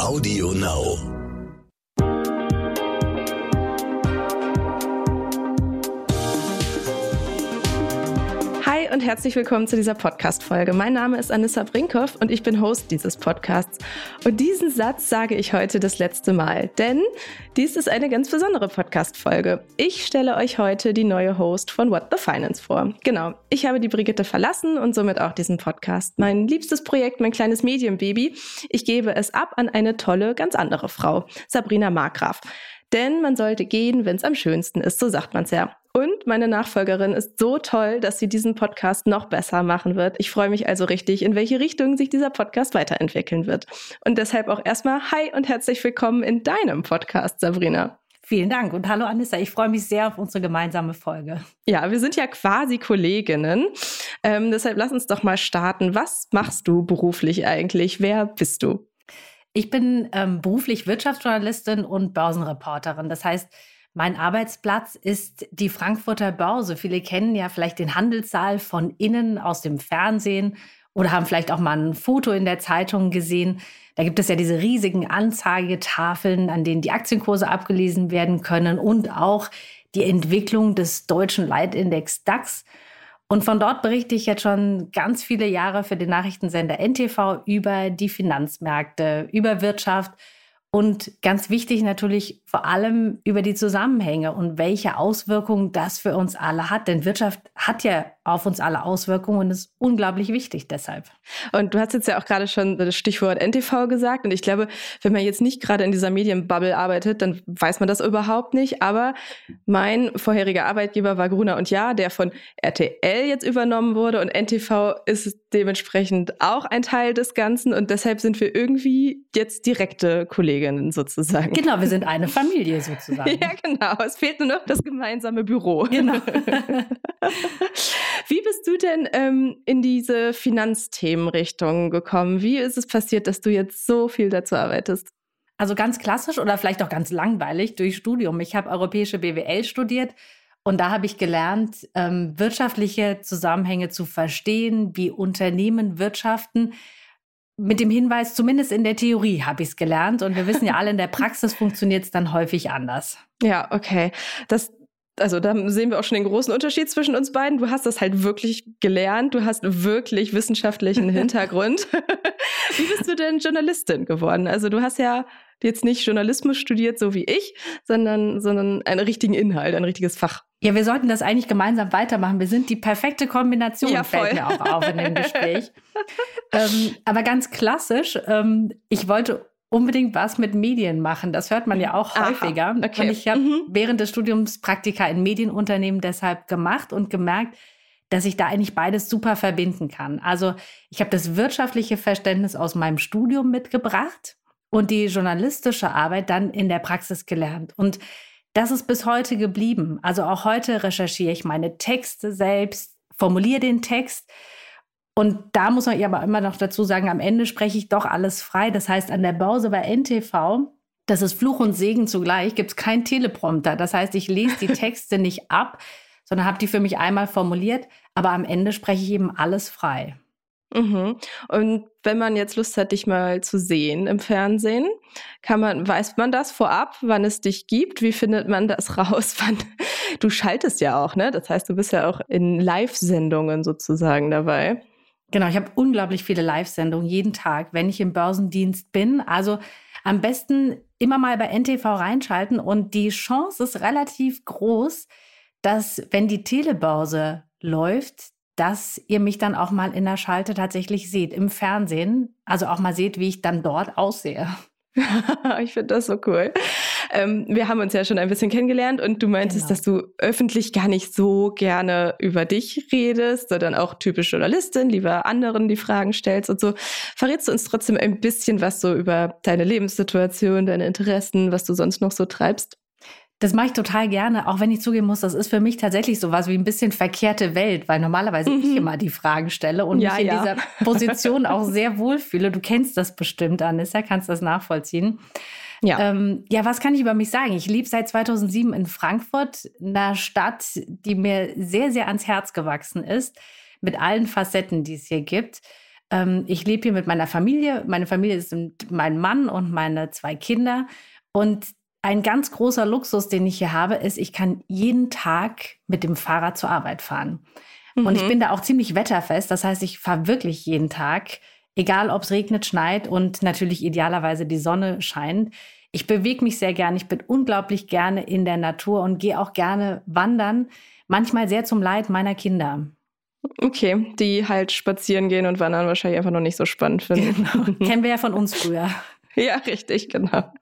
Audio Now. Und herzlich willkommen zu dieser Podcast-Folge. Mein Name ist Anissa Brinkhoff und ich bin Host dieses Podcasts. Und diesen Satz sage ich heute das letzte Mal, denn dies ist eine ganz besondere Podcast-Folge. Ich stelle euch heute die neue Host von What the Finance vor. Genau, ich habe die Brigitte verlassen und somit auch diesen Podcast. Mein liebstes Projekt, mein kleines Medienbaby. Ich gebe es ab an eine tolle, ganz andere Frau, Sabrina Markgraf. Denn man sollte gehen, wenn es am schönsten ist, so sagt man es ja. Und meine Nachfolgerin ist so toll, dass sie diesen Podcast noch besser machen wird. Ich freue mich also richtig, in welche Richtung sich dieser Podcast weiterentwickeln wird. Und deshalb auch erstmal Hi und herzlich willkommen in deinem Podcast, Sabrina. Vielen Dank und hallo Anissa, ich freue mich sehr auf unsere gemeinsame Folge. Ja, wir sind ja quasi Kolleginnen. Ähm, deshalb lass uns doch mal starten. Was machst du beruflich eigentlich? Wer bist du? Ich bin ähm, beruflich Wirtschaftsjournalistin und Börsenreporterin. Das heißt, mein Arbeitsplatz ist die Frankfurter Börse. Viele kennen ja vielleicht den Handelssaal von innen aus dem Fernsehen oder haben vielleicht auch mal ein Foto in der Zeitung gesehen. Da gibt es ja diese riesigen Anzeigetafeln, an denen die Aktienkurse abgelesen werden können und auch die Entwicklung des deutschen Leitindex DAX. Und von dort berichte ich jetzt schon ganz viele Jahre für den Nachrichtensender NTV über die Finanzmärkte, über Wirtschaft und ganz wichtig natürlich vor allem über die Zusammenhänge und welche Auswirkungen das für uns alle hat. Denn Wirtschaft hat ja auf uns alle Auswirkungen und ist unglaublich wichtig deshalb. Und du hast jetzt ja auch gerade schon das Stichwort NTV gesagt. Und ich glaube, wenn man jetzt nicht gerade in dieser Medienbubble arbeitet, dann weiß man das überhaupt nicht. Aber mein vorheriger Arbeitgeber war Gruner und Ja, der von RTL jetzt übernommen wurde. Und NTV ist dementsprechend auch ein Teil des Ganzen. Und deshalb sind wir irgendwie jetzt direkte Kolleginnen sozusagen. Genau, wir sind eine Familie sozusagen. ja, genau. Es fehlt nur noch das gemeinsame Büro. Genau. Wie bist du denn ähm, in diese Finanzthemenrichtung gekommen? Wie ist es passiert, dass du jetzt so viel dazu arbeitest? Also ganz klassisch oder vielleicht auch ganz langweilig durch Studium. Ich habe europäische BWL studiert und da habe ich gelernt, ähm, wirtschaftliche Zusammenhänge zu verstehen, wie Unternehmen wirtschaften. Mit dem Hinweis, zumindest in der Theorie habe ich es gelernt. Und wir wissen ja alle, in der Praxis funktioniert es dann häufig anders. Ja, okay. Das also da sehen wir auch schon den großen Unterschied zwischen uns beiden. Du hast das halt wirklich gelernt, du hast wirklich wissenschaftlichen Hintergrund. Wie bist du denn Journalistin geworden? Also du hast ja jetzt nicht Journalismus studiert, so wie ich, sondern, sondern einen richtigen Inhalt, ein richtiges Fach. Ja, wir sollten das eigentlich gemeinsam weitermachen. Wir sind die perfekte Kombination, ja, fällt mir auch auf in dem Gespräch. ähm, aber ganz klassisch, ähm, ich wollte unbedingt was mit Medien machen. Das hört man ja auch Aha, häufiger. Okay. Und ich habe mhm. während des Studiums Praktika in Medienunternehmen deshalb gemacht und gemerkt, dass ich da eigentlich beides super verbinden kann. Also ich habe das wirtschaftliche Verständnis aus meinem Studium mitgebracht und die journalistische Arbeit dann in der Praxis gelernt. Und das ist bis heute geblieben. Also auch heute recherchiere ich meine Texte selbst, formuliere den Text und da muss man ja aber immer noch dazu sagen, am Ende spreche ich doch alles frei. Das heißt, an der Börse bei NTV, das ist Fluch und Segen zugleich, gibt es keinen Teleprompter. Das heißt, ich lese die Texte nicht ab, sondern habe die für mich einmal formuliert. Aber am Ende spreche ich eben alles frei. Mhm. Und wenn man jetzt Lust hat, dich mal zu sehen im Fernsehen, kann man, weiß man das vorab, wann es dich gibt? Wie findet man das raus? Wann, du schaltest ja auch, ne? Das heißt, du bist ja auch in Live-Sendungen sozusagen dabei. Genau, ich habe unglaublich viele Live-Sendungen jeden Tag, wenn ich im Börsendienst bin. Also am besten immer mal bei NTV reinschalten und die Chance ist relativ groß, dass wenn die Telebörse läuft, dass ihr mich dann auch mal in der Schalte tatsächlich seht, im Fernsehen. Also auch mal seht, wie ich dann dort aussehe. ich finde das so cool. Ähm, wir haben uns ja schon ein bisschen kennengelernt und du meintest, genau. dass du öffentlich gar nicht so gerne über dich redest, sondern auch typisch Journalistin, lieber anderen die Fragen stellst und so. Verrätst du uns trotzdem ein bisschen was so über deine Lebenssituation, deine Interessen, was du sonst noch so treibst? Das mache ich total gerne, auch wenn ich zugeben muss, das ist für mich tatsächlich so was wie ein bisschen verkehrte Welt, weil normalerweise mhm. ich immer die Fragen stelle und ja, mich in ja. dieser Position auch sehr wohlfühle. Du kennst das bestimmt, Anissa, kannst das nachvollziehen. Ja. Ähm, ja, was kann ich über mich sagen? Ich lebe seit 2007 in Frankfurt, einer Stadt, die mir sehr, sehr ans Herz gewachsen ist, mit allen Facetten, die es hier gibt. Ähm, ich lebe hier mit meiner Familie. Meine Familie sind mein Mann und meine zwei Kinder. Und ein ganz großer Luxus, den ich hier habe, ist, ich kann jeden Tag mit dem Fahrrad zur Arbeit fahren. Mhm. Und ich mhm. bin da auch ziemlich wetterfest. Das heißt, ich fahre wirklich jeden Tag, egal ob es regnet, schneit und natürlich idealerweise die Sonne scheint. Ich bewege mich sehr gerne. Ich bin unglaublich gerne in der Natur und gehe auch gerne wandern. Manchmal sehr zum Leid meiner Kinder. Okay, die halt spazieren gehen und wandern wahrscheinlich einfach noch nicht so spannend finden. Genau. Kennen wir ja von uns früher. Ja, richtig, genau.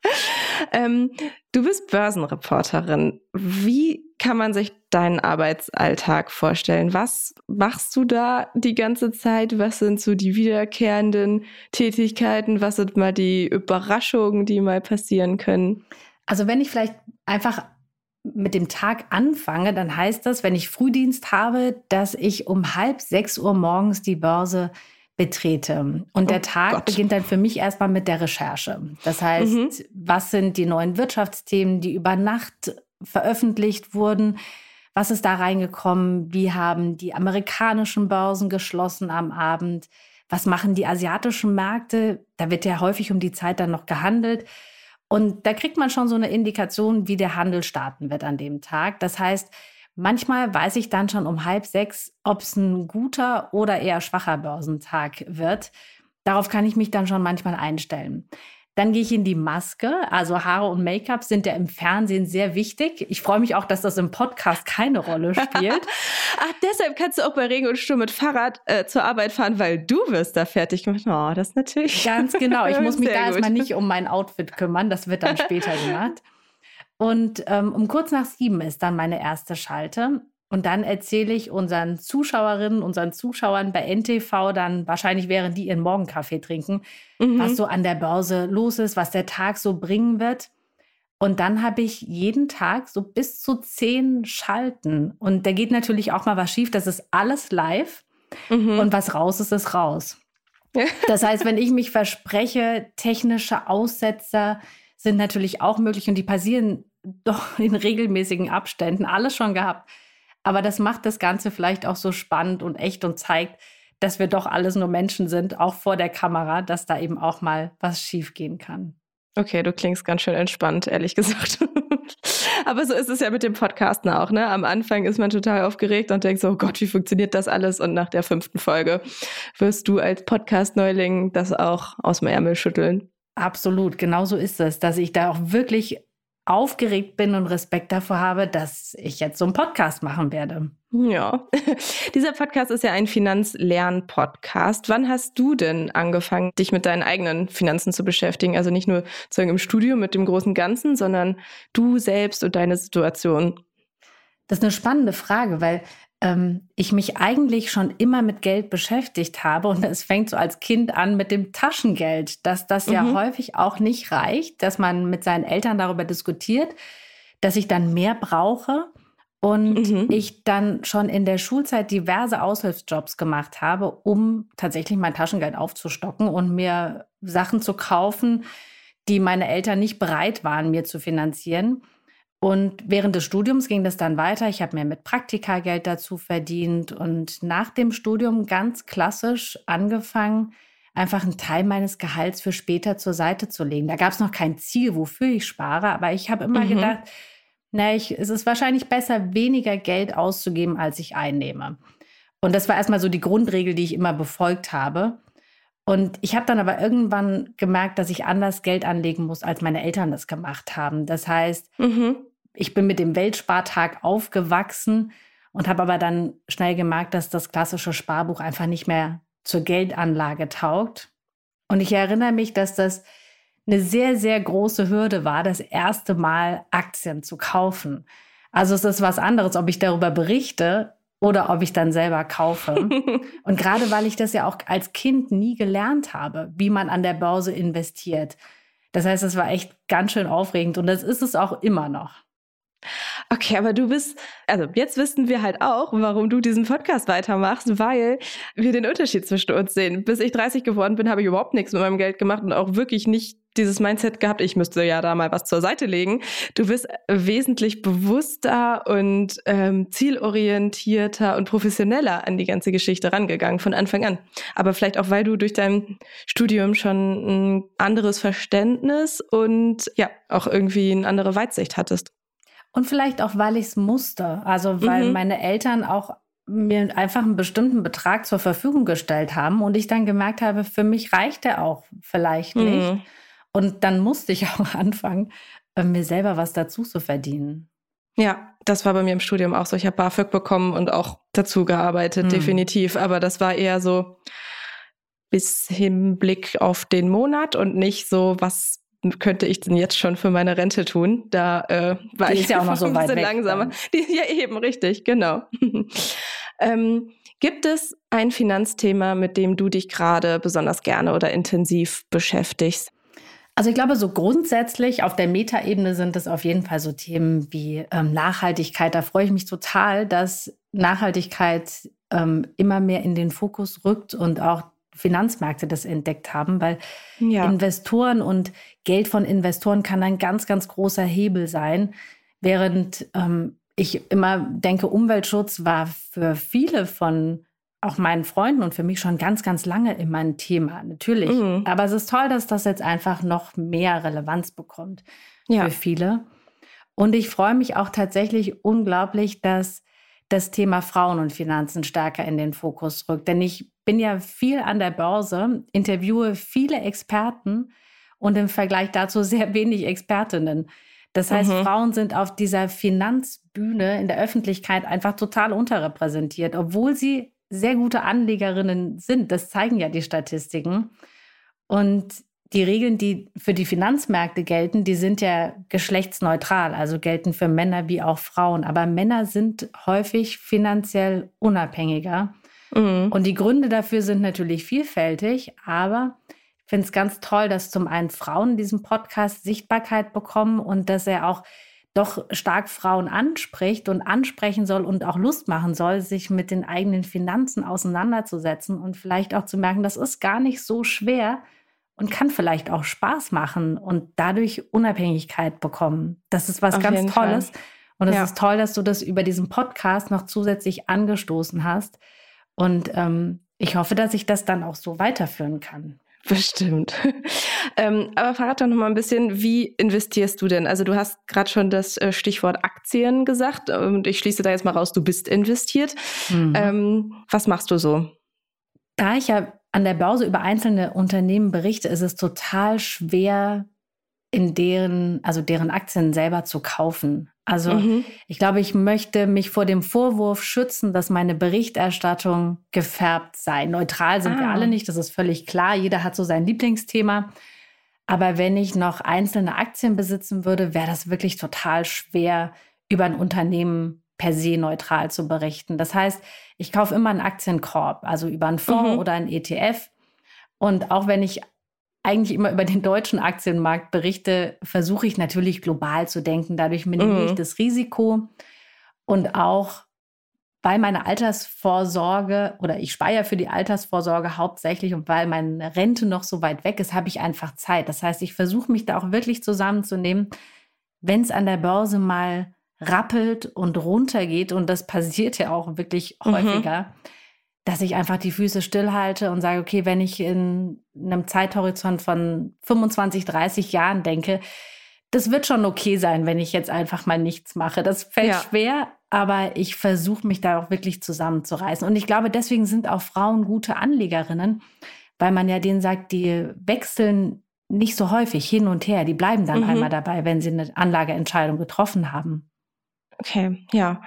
Ähm, du bist Börsenreporterin. Wie kann man sich deinen Arbeitsalltag vorstellen? Was machst du da die ganze Zeit? Was sind so die wiederkehrenden Tätigkeiten? Was sind mal die Überraschungen, die mal passieren können? Also wenn ich vielleicht einfach mit dem Tag anfange, dann heißt das, wenn ich Frühdienst habe, dass ich um halb sechs Uhr morgens die Börse betrete. Und oh der Tag Gott. beginnt dann für mich erstmal mit der Recherche. Das heißt, mhm. was sind die neuen Wirtschaftsthemen, die über Nacht veröffentlicht wurden? Was ist da reingekommen? Wie haben die amerikanischen Börsen geschlossen am Abend? Was machen die asiatischen Märkte? Da wird ja häufig um die Zeit dann noch gehandelt. Und da kriegt man schon so eine Indikation, wie der Handel starten wird an dem Tag. Das heißt, Manchmal weiß ich dann schon um halb sechs, ob es ein guter oder eher schwacher Börsentag wird. Darauf kann ich mich dann schon manchmal einstellen. Dann gehe ich in die Maske. Also Haare und Make-up sind ja im Fernsehen sehr wichtig. Ich freue mich auch, dass das im Podcast keine Rolle spielt. Ach, deshalb kannst du auch bei Regen und Sturm mit Fahrrad äh, zur Arbeit fahren, weil du wirst da fertig gemacht. Oh, das ist natürlich. Ganz genau. Ich muss mich da erstmal nicht um mein Outfit kümmern. Das wird dann später gemacht. Und ähm, um kurz nach sieben ist dann meine erste Schalte. Und dann erzähle ich unseren Zuschauerinnen, unseren Zuschauern bei NTV dann wahrscheinlich, während die ihren Morgenkaffee trinken, mhm. was so an der Börse los ist, was der Tag so bringen wird. Und dann habe ich jeden Tag so bis zu zehn Schalten. Und da geht natürlich auch mal was schief. Das ist alles live. Mhm. Und was raus ist, ist raus. Das heißt, wenn ich mich verspreche, technische Aussetzer sind natürlich auch möglich und die passieren doch in regelmäßigen Abständen alles schon gehabt. Aber das macht das Ganze vielleicht auch so spannend und echt und zeigt, dass wir doch alles nur Menschen sind, auch vor der Kamera, dass da eben auch mal was schiefgehen kann. Okay, du klingst ganz schön entspannt, ehrlich gesagt. Aber so ist es ja mit dem Podcasten auch, ne? Am Anfang ist man total aufgeregt und denkt so, oh Gott, wie funktioniert das alles? Und nach der fünften Folge wirst du als Podcast-Neuling das auch aus dem Ärmel schütteln. Absolut, genau so ist es, dass ich da auch wirklich aufgeregt bin und Respekt davor habe, dass ich jetzt so einen Podcast machen werde. Ja, dieser Podcast ist ja ein Finanzlern-Podcast. Wann hast du denn angefangen, dich mit deinen eigenen Finanzen zu beschäftigen? Also nicht nur sozusagen im Studio mit dem großen Ganzen, sondern du selbst und deine Situation. Das ist eine spannende Frage, weil ähm, ich mich eigentlich schon immer mit Geld beschäftigt habe. Und es fängt so als Kind an mit dem Taschengeld, dass das mhm. ja häufig auch nicht reicht, dass man mit seinen Eltern darüber diskutiert, dass ich dann mehr brauche. Und mhm. ich dann schon in der Schulzeit diverse Aushilfsjobs gemacht habe, um tatsächlich mein Taschengeld aufzustocken und mir Sachen zu kaufen, die meine Eltern nicht bereit waren, mir zu finanzieren. Und während des Studiums ging das dann weiter. Ich habe mir mit Praktika Geld dazu verdient und nach dem Studium ganz klassisch angefangen, einfach einen Teil meines Gehalts für später zur Seite zu legen. Da gab es noch kein Ziel, wofür ich spare, aber ich habe immer mhm. gedacht, na, ich, es ist wahrscheinlich besser, weniger Geld auszugeben, als ich einnehme. Und das war erstmal so die Grundregel, die ich immer befolgt habe. Und ich habe dann aber irgendwann gemerkt, dass ich anders Geld anlegen muss, als meine Eltern das gemacht haben. Das heißt, mhm. Ich bin mit dem Weltspartag aufgewachsen und habe aber dann schnell gemerkt, dass das klassische Sparbuch einfach nicht mehr zur Geldanlage taugt. Und ich erinnere mich, dass das eine sehr, sehr große Hürde war, das erste Mal Aktien zu kaufen. Also es ist was anderes, ob ich darüber berichte oder ob ich dann selber kaufe. Und gerade weil ich das ja auch als Kind nie gelernt habe, wie man an der Börse investiert. Das heißt, es war echt ganz schön aufregend und das ist es auch immer noch. Okay, aber du bist, also jetzt wissen wir halt auch, warum du diesen Podcast weitermachst, weil wir den Unterschied zwischen uns sehen. Bis ich 30 geworden bin, habe ich überhaupt nichts mit meinem Geld gemacht und auch wirklich nicht dieses Mindset gehabt, ich müsste ja da mal was zur Seite legen. Du bist wesentlich bewusster und ähm, zielorientierter und professioneller an die ganze Geschichte rangegangen von Anfang an. Aber vielleicht auch, weil du durch dein Studium schon ein anderes Verständnis und ja, auch irgendwie eine andere Weitsicht hattest. Und vielleicht auch, weil ich es musste. Also weil mhm. meine Eltern auch mir einfach einen bestimmten Betrag zur Verfügung gestellt haben und ich dann gemerkt habe, für mich reicht der auch vielleicht nicht. Mhm. Und dann musste ich auch anfangen, äh, mir selber was dazu zu verdienen. Ja, das war bei mir im Studium auch so. Ich habe BAföG bekommen und auch dazu gearbeitet, mhm. definitiv. Aber das war eher so bis Hinblick auf den Monat und nicht so, was könnte ich denn jetzt schon für meine Rente tun? Da äh, war Die ich ja auch noch so ein bisschen weg, langsamer. Die, ja, eben, richtig, genau. ähm, gibt es ein Finanzthema, mit dem du dich gerade besonders gerne oder intensiv beschäftigst? Also ich glaube, so grundsätzlich auf der Metaebene sind es auf jeden Fall so Themen wie ähm, Nachhaltigkeit. Da freue ich mich total, dass Nachhaltigkeit ähm, immer mehr in den Fokus rückt und auch Finanzmärkte das entdeckt haben, weil ja. Investoren und Geld von Investoren kann ein ganz, ganz großer Hebel sein, während ähm, ich immer denke, Umweltschutz war für viele von auch meinen Freunden und für mich schon ganz, ganz lange immer ein Thema, natürlich. Mhm. Aber es ist toll, dass das jetzt einfach noch mehr Relevanz bekommt ja. für viele. Und ich freue mich auch tatsächlich unglaublich, dass das Thema Frauen und Finanzen stärker in den Fokus rückt. Denn ich bin ja viel an der Börse, interviewe viele Experten und im Vergleich dazu sehr wenig Expertinnen. Das heißt, mhm. Frauen sind auf dieser Finanzbühne in der Öffentlichkeit einfach total unterrepräsentiert, obwohl sie sehr gute Anlegerinnen sind. Das zeigen ja die Statistiken. Und die Regeln, die für die Finanzmärkte gelten, die sind ja geschlechtsneutral, also gelten für Männer wie auch Frauen. Aber Männer sind häufig finanziell unabhängiger. Mhm. Und die Gründe dafür sind natürlich vielfältig, aber ich finde es ganz toll, dass zum einen Frauen in diesem Podcast Sichtbarkeit bekommen und dass er auch doch stark Frauen anspricht und ansprechen soll und auch Lust machen soll, sich mit den eigenen Finanzen auseinanderzusetzen und vielleicht auch zu merken, das ist gar nicht so schwer, und kann vielleicht auch Spaß machen und dadurch Unabhängigkeit bekommen. Das ist was Auf ganz Tolles. Fall. Und es ja. ist toll, dass du das über diesen Podcast noch zusätzlich angestoßen hast. Und ähm, ich hoffe, dass ich das dann auch so weiterführen kann. Bestimmt. ähm, aber verrat doch noch mal ein bisschen, wie investierst du denn? Also du hast gerade schon das äh, Stichwort Aktien gesagt und ich schließe da jetzt mal raus, du bist investiert. Mhm. Ähm, was machst du so? Da ich ja an der Börse über einzelne Unternehmen berichte, ist es total schwer, in deren, also deren Aktien selber zu kaufen. Also mhm. ich glaube, ich möchte mich vor dem Vorwurf schützen, dass meine Berichterstattung gefärbt sei. Neutral sind ah. wir alle nicht, das ist völlig klar. Jeder hat so sein Lieblingsthema. Aber wenn ich noch einzelne Aktien besitzen würde, wäre das wirklich total schwer, über ein Unternehmen per se neutral zu berichten. Das heißt, ich kaufe immer einen Aktienkorb, also über einen Fonds mhm. oder einen ETF. Und auch wenn ich eigentlich immer über den deutschen Aktienmarkt berichte, versuche ich natürlich global zu denken. Dadurch minimiere ich mhm. das Risiko und auch bei meiner Altersvorsorge oder ich speiere für die Altersvorsorge hauptsächlich und weil meine Rente noch so weit weg ist, habe ich einfach Zeit. Das heißt, ich versuche mich da auch wirklich zusammenzunehmen, wenn es an der Börse mal rappelt und runtergeht, und das passiert ja auch wirklich mhm. häufiger, dass ich einfach die Füße stillhalte und sage, okay, wenn ich in einem Zeithorizont von 25, 30 Jahren denke, das wird schon okay sein, wenn ich jetzt einfach mal nichts mache. Das fällt ja. schwer, aber ich versuche mich da auch wirklich zusammenzureißen. Und ich glaube, deswegen sind auch Frauen gute Anlegerinnen, weil man ja denen sagt, die wechseln nicht so häufig hin und her. Die bleiben dann mhm. einmal dabei, wenn sie eine Anlageentscheidung getroffen haben. Okay, ja.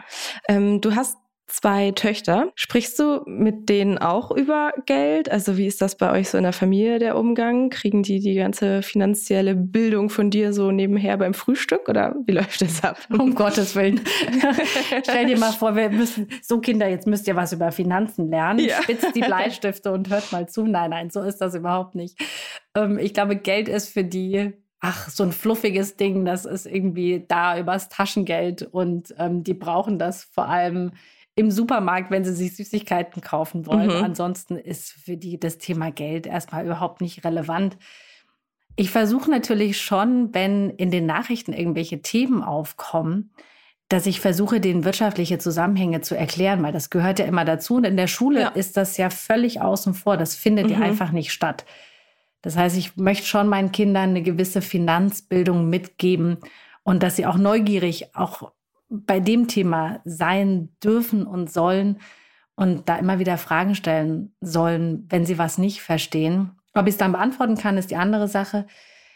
Ähm, du hast zwei Töchter. Sprichst du mit denen auch über Geld? Also wie ist das bei euch so in der Familie der Umgang? Kriegen die die ganze finanzielle Bildung von dir so nebenher beim Frühstück oder wie läuft das ab? Um Gottes Willen. Stell dir mal vor, wir müssen, so Kinder, jetzt müsst ihr was über Finanzen lernen. Ja. Spitzt die Bleistifte und hört mal zu. Nein, nein, so ist das überhaupt nicht. Ähm, ich glaube, Geld ist für die ach, so ein fluffiges Ding, das ist irgendwie da übers Taschengeld und ähm, die brauchen das vor allem im Supermarkt, wenn sie sich Süßigkeiten kaufen wollen. Mhm. Ansonsten ist für die das Thema Geld erstmal überhaupt nicht relevant. Ich versuche natürlich schon, wenn in den Nachrichten irgendwelche Themen aufkommen, dass ich versuche, den wirtschaftliche Zusammenhänge zu erklären, weil das gehört ja immer dazu. Und in der Schule ja. ist das ja völlig außen vor. Das findet mhm. ja einfach nicht statt. Das heißt, ich möchte schon meinen Kindern eine gewisse Finanzbildung mitgeben und dass sie auch neugierig auch bei dem Thema sein dürfen und sollen und da immer wieder Fragen stellen sollen, wenn sie was nicht verstehen. Ob ich es dann beantworten kann, ist die andere Sache.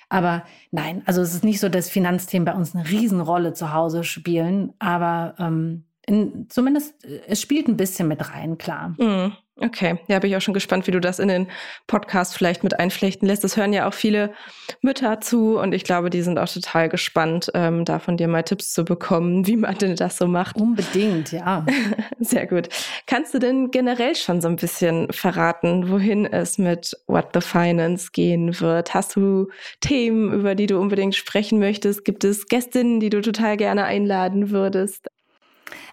Aber nein, also es ist nicht so, dass Finanzthemen bei uns eine Riesenrolle zu Hause spielen, aber ähm, in, zumindest äh, es spielt ein bisschen mit rein, klar. Mhm. Okay, ja, bin ich auch schon gespannt, wie du das in den Podcast vielleicht mit einflechten lässt. Das hören ja auch viele Mütter zu und ich glaube, die sind auch total gespannt, ähm, da von dir mal Tipps zu bekommen, wie man denn das so macht. Unbedingt, ja. Sehr gut. Kannst du denn generell schon so ein bisschen verraten, wohin es mit What the Finance gehen wird? Hast du Themen, über die du unbedingt sprechen möchtest? Gibt es Gästinnen, die du total gerne einladen würdest?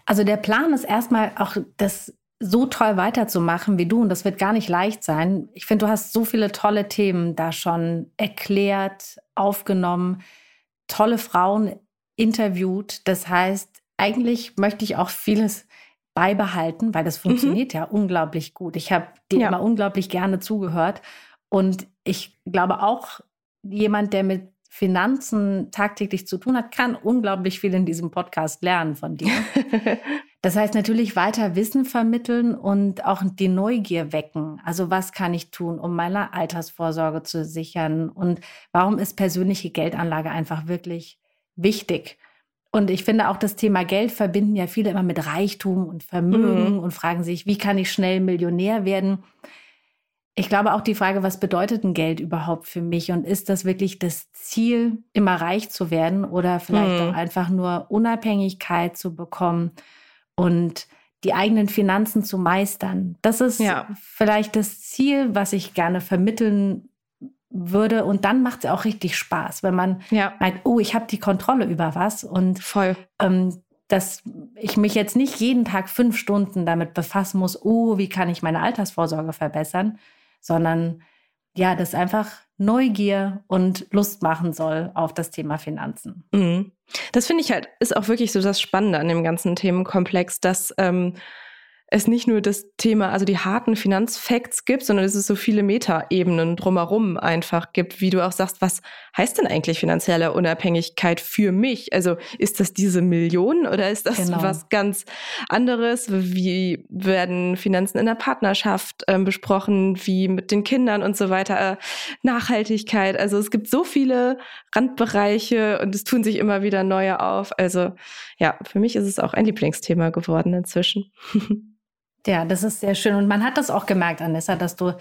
Also der Plan ist erstmal auch das so toll weiterzumachen wie du. Und das wird gar nicht leicht sein. Ich finde, du hast so viele tolle Themen da schon erklärt, aufgenommen, tolle Frauen interviewt. Das heißt, eigentlich möchte ich auch vieles beibehalten, weil das mhm. funktioniert mhm. ja unglaublich gut. Ich habe dir ja. immer unglaublich gerne zugehört. Und ich glaube auch, jemand, der mit Finanzen tagtäglich zu tun hat, kann unglaublich viel in diesem Podcast lernen von dir. Das heißt natürlich weiter Wissen vermitteln und auch die Neugier wecken. Also was kann ich tun, um meine Altersvorsorge zu sichern? Und warum ist persönliche Geldanlage einfach wirklich wichtig? Und ich finde auch das Thema Geld verbinden ja viele immer mit Reichtum und Vermögen mhm. und fragen sich, wie kann ich schnell Millionär werden? Ich glaube auch die Frage, was bedeutet ein Geld überhaupt für mich? Und ist das wirklich das Ziel, immer reich zu werden oder vielleicht mhm. auch einfach nur Unabhängigkeit zu bekommen? und die eigenen Finanzen zu meistern. Das ist ja. vielleicht das Ziel, was ich gerne vermitteln würde. Und dann macht es auch richtig Spaß, wenn man ja. meint, oh, ich habe die Kontrolle über was. Und voll. Ähm, dass ich mich jetzt nicht jeden Tag fünf Stunden damit befassen muss, oh, wie kann ich meine Altersvorsorge verbessern, sondern ja, das einfach Neugier und Lust machen soll auf das Thema Finanzen. Mhm. Das finde ich halt, ist auch wirklich so das Spannende an dem ganzen Themenkomplex, dass ähm, es nicht nur das Thema, also die harten Finanzfacts gibt, sondern dass es so viele Metaebenen drumherum einfach gibt, wie du auch sagst, was heißt denn eigentlich finanzielle Unabhängigkeit für mich? Also ist das diese Million oder ist das genau. was ganz anderes? Wie werden Finanzen in der Partnerschaft äh, besprochen, wie mit den Kindern und so weiter? Äh, Nachhaltigkeit. Also es gibt so viele Randbereiche und es tun sich immer wieder neue auf. Also ja, für mich ist es auch ein Lieblingsthema geworden inzwischen. Ja, das ist sehr schön. Und man hat das auch gemerkt, Anissa, dass du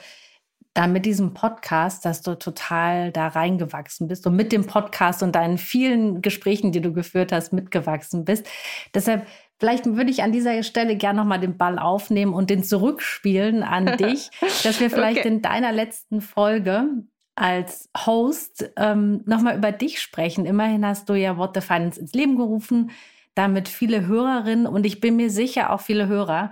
da mit diesem Podcast, dass du total da reingewachsen bist und mit dem Podcast und deinen vielen Gesprächen, die du geführt hast, mitgewachsen bist. Deshalb, vielleicht würde ich an dieser Stelle gerne nochmal den Ball aufnehmen und den zurückspielen an dich, dass wir vielleicht okay. in deiner letzten Folge als Host ähm, nochmal über dich sprechen. Immerhin hast du ja What the Finance ins Leben gerufen, damit viele Hörerinnen und ich bin mir sicher auch viele Hörer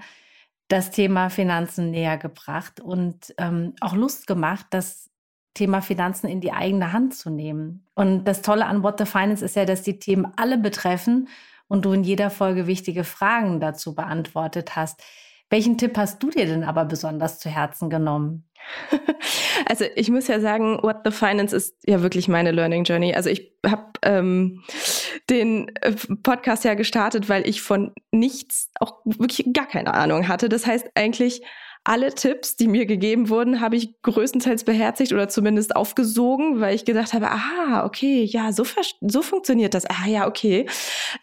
das Thema Finanzen näher gebracht und ähm, auch Lust gemacht, das Thema Finanzen in die eigene Hand zu nehmen. Und das Tolle an What the Finance ist ja, dass die Themen alle betreffen und du in jeder Folge wichtige Fragen dazu beantwortet hast. Welchen Tipp hast du dir denn aber besonders zu Herzen genommen? Also ich muss ja sagen, What the Finance ist ja wirklich meine Learning Journey. Also ich habe ähm, den äh, Podcast ja gestartet, weil ich von nichts auch wirklich gar keine Ahnung hatte. Das heißt eigentlich, alle Tipps, die mir gegeben wurden, habe ich größtenteils beherzigt oder zumindest aufgesogen, weil ich gedacht habe, ah, okay, ja, so, so funktioniert das. Ah, ja, okay.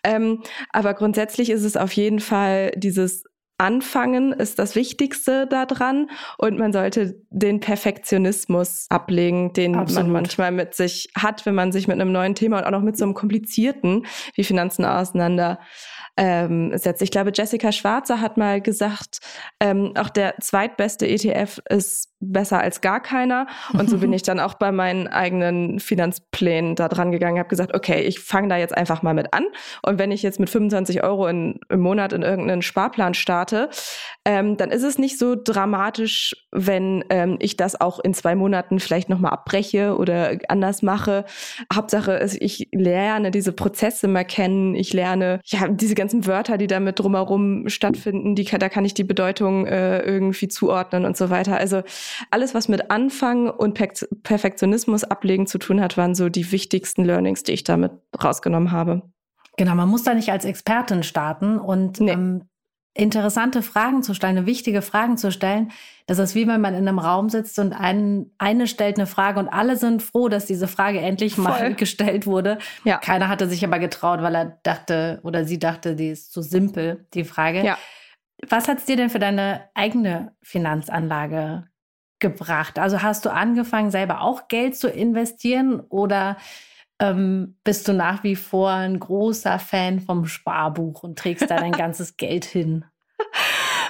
Ähm, aber grundsätzlich ist es auf jeden Fall dieses Anfangen ist das Wichtigste daran und man sollte den Perfektionismus ablegen, den Absolut. man manchmal mit sich hat, wenn man sich mit einem neuen Thema und auch noch mit so einem komplizierten wie Finanzen auseinander ähm, setzt. Ich glaube, Jessica Schwarzer hat mal gesagt, ähm, auch der zweitbeste ETF ist besser als gar keiner. Und so bin ich dann auch bei meinen eigenen Finanzplänen da dran gegangen, habe gesagt, okay, ich fange da jetzt einfach mal mit an. Und wenn ich jetzt mit 25 Euro in, im Monat in irgendeinen Sparplan starte, ähm, dann ist es nicht so dramatisch, wenn ähm, ich das auch in zwei Monaten vielleicht nochmal abbreche oder anders mache. Hauptsache ist, ich lerne diese Prozesse mal kennen. Ich lerne ja diese ganzen Wörter, die damit drumherum stattfinden, die, da kann ich die Bedeutung äh, irgendwie zuordnen und so weiter. Also alles, was mit Anfang und per Perfektionismus ablegen zu tun hat, waren so die wichtigsten Learnings, die ich damit rausgenommen habe. Genau, man muss da nicht als Expertin starten und nee. ähm, interessante Fragen zu stellen, wichtige Fragen zu stellen. Das ist wie wenn man in einem Raum sitzt und ein, eine stellt eine Frage und alle sind froh, dass diese Frage endlich Voll. mal gestellt wurde. Ja. Keiner hatte sich aber getraut, weil er dachte oder sie dachte, die ist zu simpel, die Frage. Ja. Was hat es dir denn für deine eigene Finanzanlage gebracht? Also hast du angefangen, selber auch Geld zu investieren oder ähm, bist du nach wie vor ein großer Fan vom Sparbuch und trägst da dein ganzes Geld hin?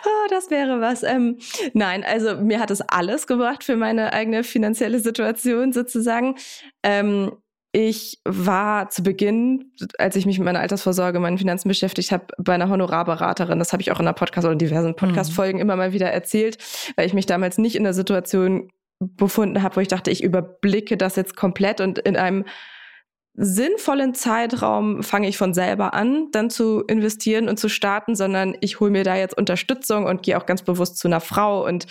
Oh, das wäre was. Ähm, nein, also mir hat es alles gebracht für meine eigene finanzielle Situation sozusagen. Ähm, ich war zu Beginn, als ich mich mit meiner Altersvorsorge, meinen Finanzen beschäftigt habe, bei einer Honorarberaterin. Das habe ich auch in einer Podcast oder in diversen mhm. Podcast-Folgen mhm. immer mal wieder erzählt, weil ich mich damals nicht in der Situation befunden habe, wo ich dachte, ich überblicke das jetzt komplett und in einem sinnvollen Zeitraum fange ich von selber an, dann zu investieren und zu starten, sondern ich hole mir da jetzt Unterstützung und gehe auch ganz bewusst zu einer Frau und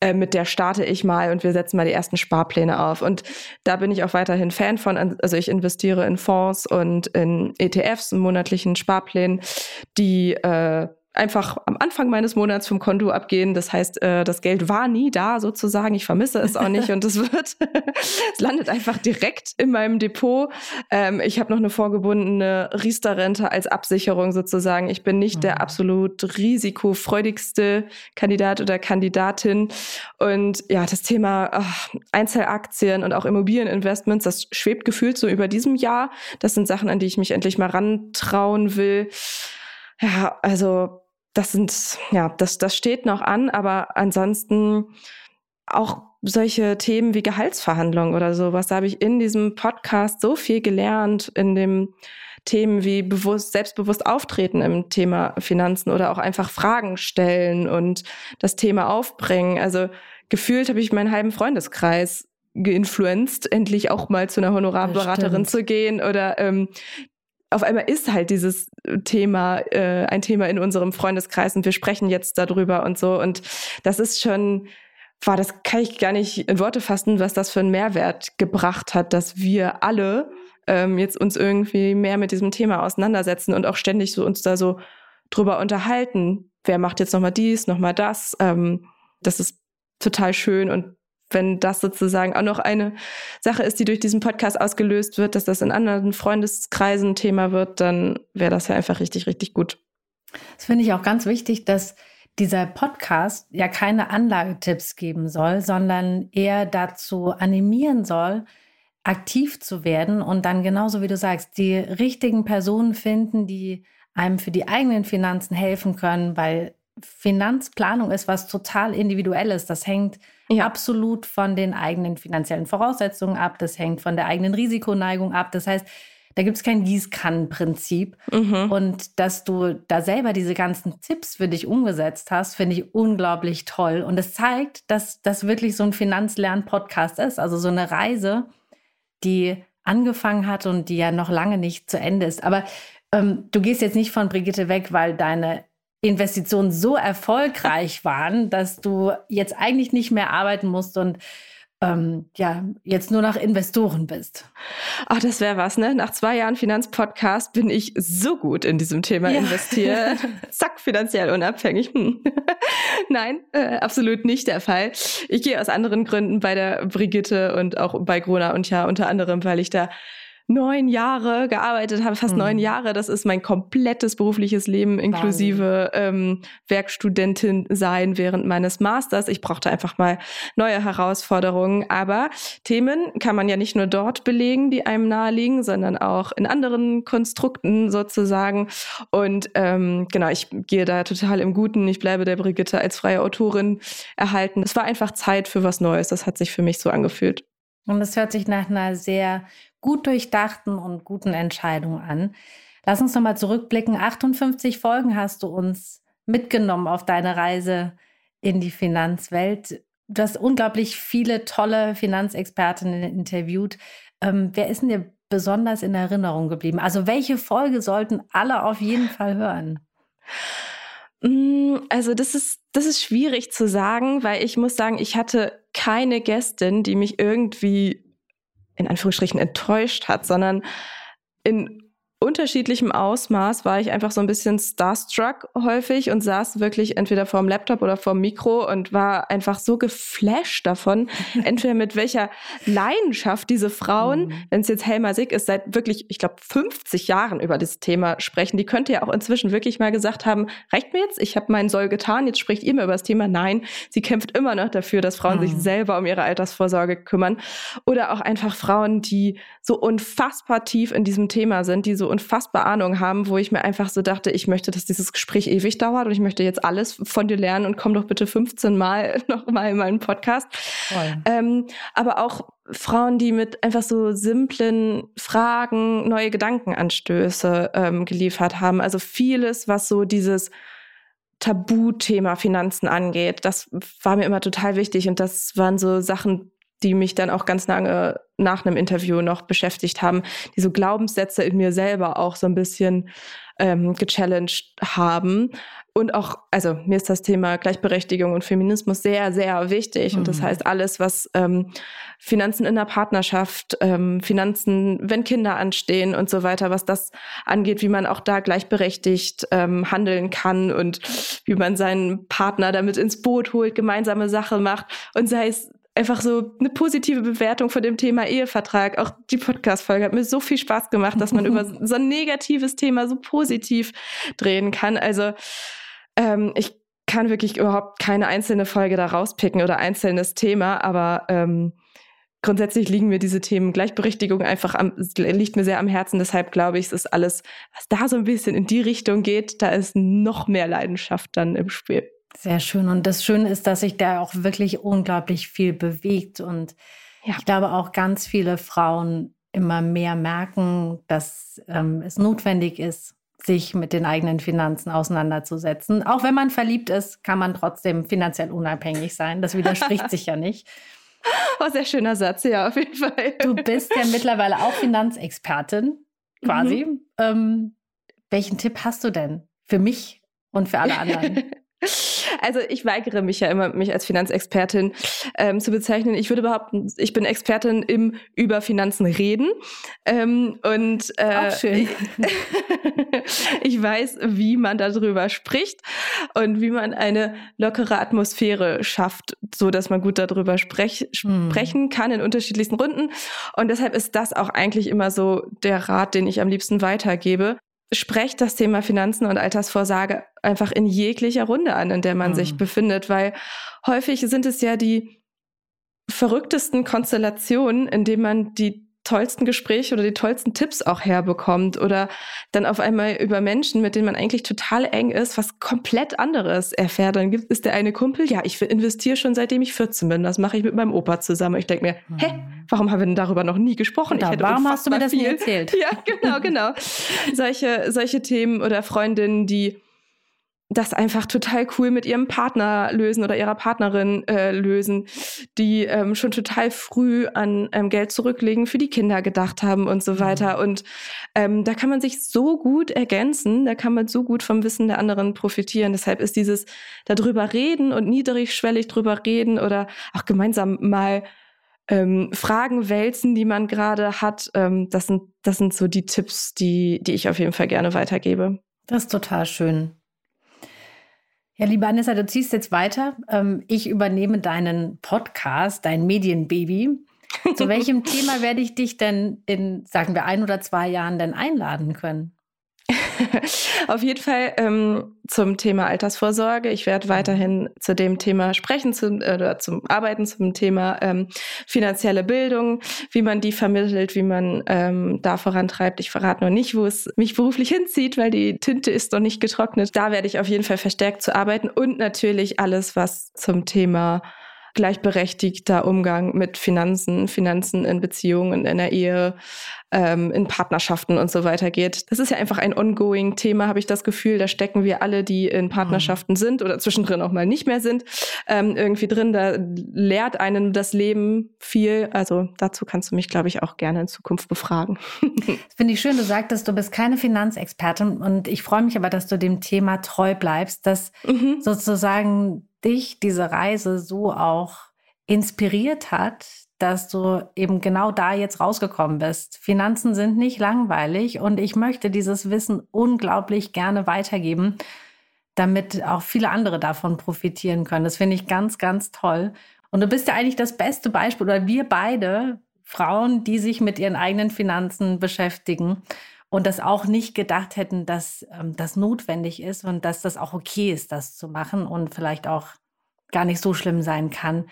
äh, mit der starte ich mal und wir setzen mal die ersten Sparpläne auf. Und da bin ich auch weiterhin Fan von. Also ich investiere in Fonds und in ETFs, in monatlichen Sparplänen, die äh, einfach am Anfang meines Monats vom Konto abgehen. Das heißt, äh, das Geld war nie da sozusagen. Ich vermisse es auch nicht und es wird, es landet einfach direkt in meinem Depot. Ähm, ich habe noch eine vorgebundene Riester-Rente als Absicherung sozusagen. Ich bin nicht mhm. der absolut risikofreudigste Kandidat oder Kandidatin. Und ja, das Thema ach, Einzelaktien und auch Immobilieninvestments, das schwebt gefühlt so über diesem Jahr. Das sind Sachen, an die ich mich endlich mal rantrauen will. Ja, also das sind, ja, das, das steht noch an, aber ansonsten auch solche Themen wie Gehaltsverhandlungen oder sowas, da habe ich in diesem Podcast so viel gelernt, in dem Themen wie bewusst, selbstbewusst auftreten im Thema Finanzen oder auch einfach Fragen stellen und das Thema aufbringen. Also gefühlt habe ich meinen halben Freundeskreis geinfluenzt, endlich auch mal zu einer Honorarberaterin zu gehen oder ähm, auf einmal ist halt dieses Thema äh, ein Thema in unserem Freundeskreis und wir sprechen jetzt darüber und so. Und das ist schon, war, das kann ich gar nicht in Worte fassen, was das für einen Mehrwert gebracht hat, dass wir alle ähm, jetzt uns irgendwie mehr mit diesem Thema auseinandersetzen und auch ständig so uns da so drüber unterhalten. Wer macht jetzt nochmal dies, nochmal das? Ähm, das ist total schön und wenn das sozusagen auch noch eine Sache ist, die durch diesen Podcast ausgelöst wird, dass das in anderen Freundeskreisen Thema wird, dann wäre das ja einfach richtig, richtig gut. Das finde ich auch ganz wichtig, dass dieser Podcast ja keine Anlagetipps geben soll, sondern eher dazu animieren soll, aktiv zu werden und dann genauso wie du sagst, die richtigen Personen finden, die einem für die eigenen Finanzen helfen können, weil Finanzplanung ist was total individuelles. Das hängt ja. absolut von den eigenen finanziellen Voraussetzungen ab. Das hängt von der eigenen Risikoneigung ab. Das heißt, da gibt es kein Gießkannenprinzip. Mhm. Und dass du da selber diese ganzen Tipps für dich umgesetzt hast, finde ich unglaublich toll. Und es zeigt, dass das wirklich so ein Finanzlern-Podcast ist. Also so eine Reise, die angefangen hat und die ja noch lange nicht zu Ende ist. Aber ähm, du gehst jetzt nicht von Brigitte weg, weil deine Investitionen so erfolgreich waren, dass du jetzt eigentlich nicht mehr arbeiten musst und ähm, ja, jetzt nur nach Investoren bist. Ach, das wäre was, ne? Nach zwei Jahren Finanzpodcast bin ich so gut in diesem Thema ja. investiert. Zack, finanziell unabhängig. Hm. Nein, äh, absolut nicht der Fall. Ich gehe aus anderen Gründen bei der Brigitte und auch bei Grona und ja unter anderem, weil ich da neun Jahre gearbeitet habe, fast mhm. neun Jahre. Das ist mein komplettes berufliches Leben inklusive ähm, Werkstudentin sein während meines Masters. Ich brauchte einfach mal neue Herausforderungen. Aber Themen kann man ja nicht nur dort belegen, die einem naheliegen, sondern auch in anderen Konstrukten sozusagen. Und ähm, genau, ich gehe da total im Guten. Ich bleibe der Brigitte als freie Autorin erhalten. Es war einfach Zeit für was Neues. Das hat sich für mich so angefühlt. Und es hört sich nach einer sehr gut durchdachten und guten Entscheidung an. Lass uns nochmal zurückblicken. 58 Folgen hast du uns mitgenommen auf deine Reise in die Finanzwelt. Du hast unglaublich viele tolle Finanzexpertinnen interviewt. Ähm, wer ist denn dir besonders in Erinnerung geblieben? Also welche Folge sollten alle auf jeden Fall hören? Mm, also das ist, das ist schwierig zu sagen, weil ich muss sagen, ich hatte keine Gästin, die mich irgendwie in Anführungsstrichen enttäuscht hat, sondern in unterschiedlichem Ausmaß war ich einfach so ein bisschen starstruck häufig und saß wirklich entweder vorm Laptop oder vorm Mikro und war einfach so geflasht davon, entweder mit welcher Leidenschaft diese Frauen, mhm. wenn es jetzt Helma Sick ist, seit wirklich, ich glaube, 50 Jahren über dieses Thema sprechen. Die könnte ja auch inzwischen wirklich mal gesagt haben, reicht mir jetzt, ich habe meinen Soll getan, jetzt spricht ihr mir über das Thema. Nein, sie kämpft immer noch dafür, dass Frauen mhm. sich selber um ihre Altersvorsorge kümmern. Oder auch einfach Frauen, die so unfassbar tief in diesem Thema sind, die so unfassbar Ahnung haben, wo ich mir einfach so dachte, ich möchte, dass dieses Gespräch ewig dauert und ich möchte jetzt alles von dir lernen und komm doch bitte 15 Mal noch mal in meinen Podcast. Ähm, aber auch Frauen, die mit einfach so simplen Fragen neue Gedankenanstöße ähm, geliefert haben. Also vieles, was so dieses Tabuthema Finanzen angeht, das war mir immer total wichtig und das waren so Sachen, die mich dann auch ganz lange nach einem Interview noch beschäftigt haben, die so Glaubenssätze in mir selber auch so ein bisschen ähm, gechallenged haben. Und auch, also mir ist das Thema Gleichberechtigung und Feminismus sehr, sehr wichtig. Mhm. Und das mhm. heißt, alles, was ähm, Finanzen in der Partnerschaft, ähm, Finanzen, wenn Kinder anstehen und so weiter, was das angeht, wie man auch da gleichberechtigt ähm, handeln kann und wie man seinen Partner damit ins Boot holt, gemeinsame Sache macht und sei es einfach so eine positive Bewertung von dem Thema Ehevertrag. Auch die Podcast-Folge hat mir so viel Spaß gemacht, dass man über so ein negatives Thema so positiv drehen kann. Also ähm, ich kann wirklich überhaupt keine einzelne Folge da rauspicken oder einzelnes Thema, aber ähm, grundsätzlich liegen mir diese Themen Gleichberechtigung einfach am, liegt mir sehr am Herzen. Deshalb glaube ich, es ist alles, was da so ein bisschen in die Richtung geht, da ist noch mehr Leidenschaft dann im Spiel. Sehr schön. Und das Schöne ist, dass sich da auch wirklich unglaublich viel bewegt. Und ja. ich glaube auch ganz viele Frauen immer mehr merken, dass ähm, es notwendig ist, sich mit den eigenen Finanzen auseinanderzusetzen. Auch wenn man verliebt ist, kann man trotzdem finanziell unabhängig sein. Das widerspricht sich ja nicht. Oh, sehr schöner Satz, ja, auf jeden Fall. Du bist ja mittlerweile auch Finanzexpertin, quasi. Mhm. Ähm, welchen Tipp hast du denn für mich und für alle anderen? Also ich weigere mich ja immer, mich als Finanzexpertin ähm, zu bezeichnen. Ich würde behaupten, ich bin Expertin im über Finanzen reden. Ähm, und äh, Auch schön. ich weiß, wie man darüber spricht und wie man eine lockere Atmosphäre schafft, so dass man gut darüber sprech, hm. sprechen kann in unterschiedlichsten Runden. Und deshalb ist das auch eigentlich immer so der Rat, den ich am liebsten weitergebe sprecht das Thema Finanzen und Altersvorsorge einfach in jeglicher Runde an, in der man mhm. sich befindet, weil häufig sind es ja die verrücktesten Konstellationen, in denen man die tollsten Gespräche oder die tollsten Tipps auch herbekommt oder dann auf einmal über Menschen, mit denen man eigentlich total eng ist, was komplett anderes erfährt. Dann gibt, ist der eine Kumpel, ja, ich investiere schon seitdem ich 14 bin. Das mache ich mit meinem Opa zusammen. Ich denke mir, hm. hä, warum haben wir denn darüber noch nie gesprochen? Da, warum hast du mir das viel. nie erzählt? Ja, genau, genau. solche, solche Themen oder Freundinnen, die das einfach total cool mit ihrem Partner lösen oder ihrer Partnerin äh, lösen, die ähm, schon total früh an ähm, Geld zurücklegen, für die Kinder gedacht haben und so mhm. weiter. Und ähm, da kann man sich so gut ergänzen, da kann man so gut vom Wissen der anderen profitieren. Deshalb ist dieses darüber reden und niedrigschwellig drüber reden oder auch gemeinsam mal ähm, Fragen wälzen, die man gerade hat, ähm, das sind das sind so die Tipps, die die ich auf jeden Fall gerne weitergebe. Das ist total schön. Ja, liebe Anissa, du ziehst jetzt weiter. Ähm, ich übernehme deinen Podcast, dein Medienbaby. Zu welchem Thema werde ich dich denn in, sagen wir, ein oder zwei Jahren denn einladen können? Auf jeden Fall ähm, zum Thema Altersvorsorge. Ich werde weiterhin zu dem Thema sprechen, zum, äh, oder zum Arbeiten zum Thema ähm, finanzielle Bildung, wie man die vermittelt, wie man ähm, da vorantreibt. Ich verrate noch nicht, wo es mich beruflich hinzieht, weil die Tinte ist noch nicht getrocknet. Da werde ich auf jeden Fall verstärkt zu arbeiten und natürlich alles, was zum Thema gleichberechtigter Umgang mit Finanzen, Finanzen in Beziehungen, in der Ehe, ähm, in Partnerschaften und so weiter geht. Das ist ja einfach ein ongoing Thema, habe ich das Gefühl. Da stecken wir alle, die in Partnerschaften mhm. sind oder zwischendrin auch mal nicht mehr sind, ähm, irgendwie drin. Da lehrt einen das Leben viel. Also dazu kannst du mich, glaube ich, auch gerne in Zukunft befragen. Das finde ich schön. Du sagtest, du bist keine Finanzexpertin und ich freue mich aber, dass du dem Thema treu bleibst, dass mhm. sozusagen dich diese Reise so auch inspiriert hat, dass du eben genau da jetzt rausgekommen bist. Finanzen sind nicht langweilig und ich möchte dieses Wissen unglaublich gerne weitergeben, damit auch viele andere davon profitieren können. Das finde ich ganz, ganz toll. Und du bist ja eigentlich das beste Beispiel, oder wir beide Frauen, die sich mit ihren eigenen Finanzen beschäftigen und das auch nicht gedacht hätten, dass ähm, das notwendig ist und dass das auch okay ist, das zu machen und vielleicht auch gar nicht so schlimm sein kann,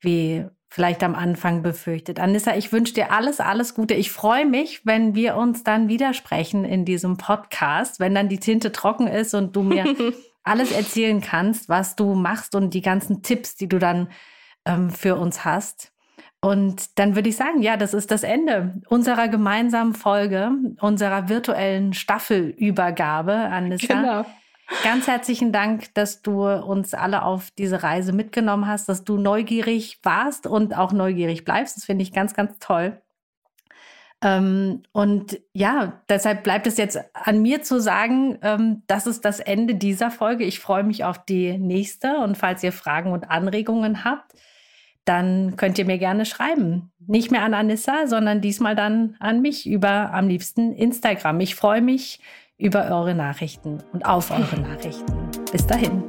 wie vielleicht am Anfang befürchtet. Anissa, ich wünsche dir alles, alles Gute. Ich freue mich, wenn wir uns dann widersprechen in diesem Podcast, wenn dann die Tinte trocken ist und du mir alles erzählen kannst, was du machst und die ganzen Tipps, die du dann ähm, für uns hast. Und dann würde ich sagen, ja, das ist das Ende unserer gemeinsamen Folge, unserer virtuellen Staffelübergabe, Anissa. Genau. Ganz herzlichen Dank, dass du uns alle auf diese Reise mitgenommen hast, dass du neugierig warst und auch neugierig bleibst. Das finde ich ganz, ganz toll. Ähm, und ja, deshalb bleibt es jetzt an mir zu sagen, ähm, das ist das Ende dieser Folge. Ich freue mich auf die nächste. Und falls ihr Fragen und Anregungen habt, dann könnt ihr mir gerne schreiben. Nicht mehr an Anissa, sondern diesmal dann an mich über am liebsten Instagram. Ich freue mich über eure Nachrichten und auf eure Nachrichten. Bis dahin.